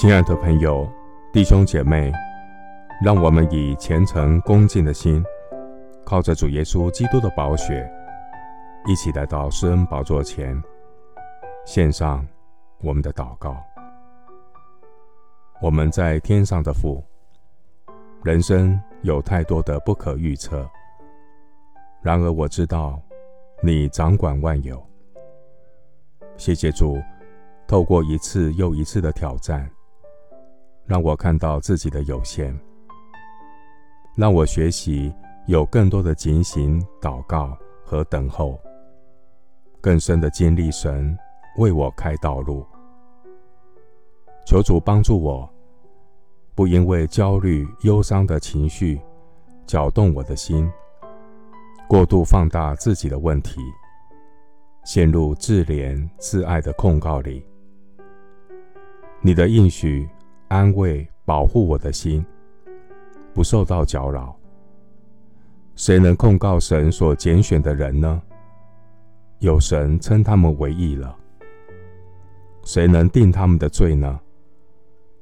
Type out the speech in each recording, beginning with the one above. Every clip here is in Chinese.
亲爱的朋友、弟兄姐妹，让我们以虔诚恭敬的心，靠着主耶稣基督的宝血，一起来到施恩宝座前，献上我们的祷告。我们在天上的父，人生有太多的不可预测，然而我知道你掌管万有。谢谢主，透过一次又一次的挑战。让我看到自己的有限，让我学习有更多的警醒、祷告和等候，更深的经历神为我开道路。求主帮助我，不因为焦虑、忧伤的情绪搅动我的心，过度放大自己的问题，陷入自怜自爱的控告里。你的应许。安慰、保护我的心，不受到搅扰。谁能控告神所拣选的人呢？有神称他们为义了。谁能定他们的罪呢？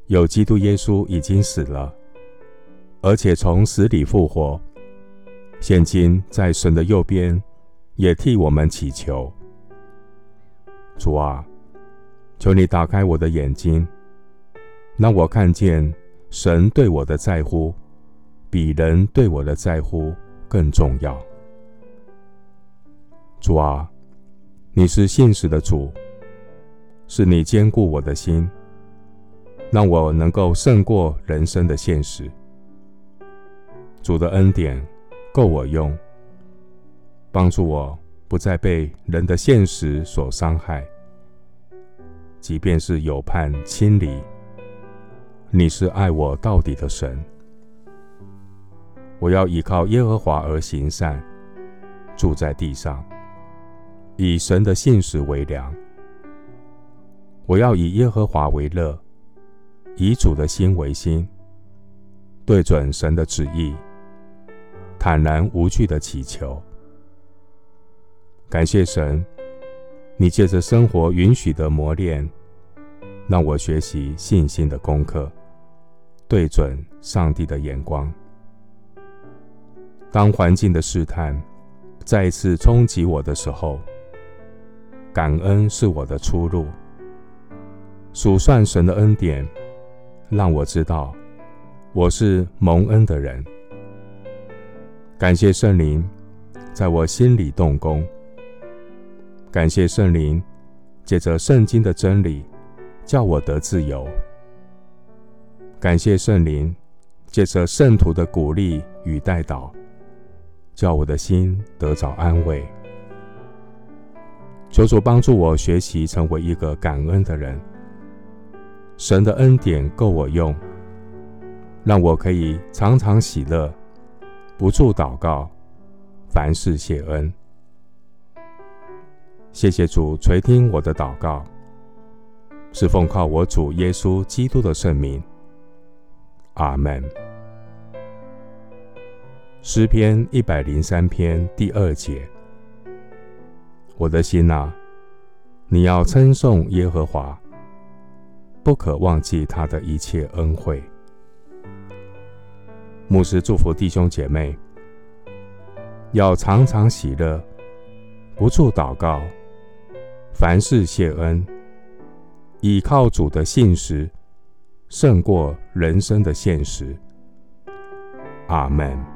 有基督耶稣已经死了，而且从死里复活，现今在神的右边，也替我们祈求。主啊，求你打开我的眼睛。让我看见神对我的在乎，比人对我的在乎更重要。主啊，你是信实的主，是你坚固我的心，让我能够胜过人生的现实。主的恩典够我用，帮助我不再被人的现实所伤害，即便是有盼亲离。你是爱我到底的神，我要依靠耶和华而行善，住在地上，以神的信实为粮。我要以耶和华为乐，以主的心为心，对准神的旨意，坦然无惧的祈求。感谢神，你借着生活允许的磨练，让我学习信心的功课。对准上帝的眼光。当环境的试探再一次冲击我的时候，感恩是我的出路。数算神的恩典，让我知道我是蒙恩的人。感谢圣灵在我心里动工。感谢圣灵借着圣经的真理，叫我得自由。感谢圣灵，借着圣徒的鼓励与代祷，叫我的心得着安慰。求主帮助我学习成为一个感恩的人。神的恩典够我用，让我可以常常喜乐，不住祷告，凡事谢恩。谢谢主垂听我的祷告，是奉靠我主耶稣基督的圣名。阿门。诗篇一百零三篇第二节：我的心啊，你要称颂耶和华，不可忘记他的一切恩惠。牧师祝福弟兄姐妹，要常常喜乐，不住祷告，凡事谢恩，倚靠主的信实。胜过人生的现实。阿门。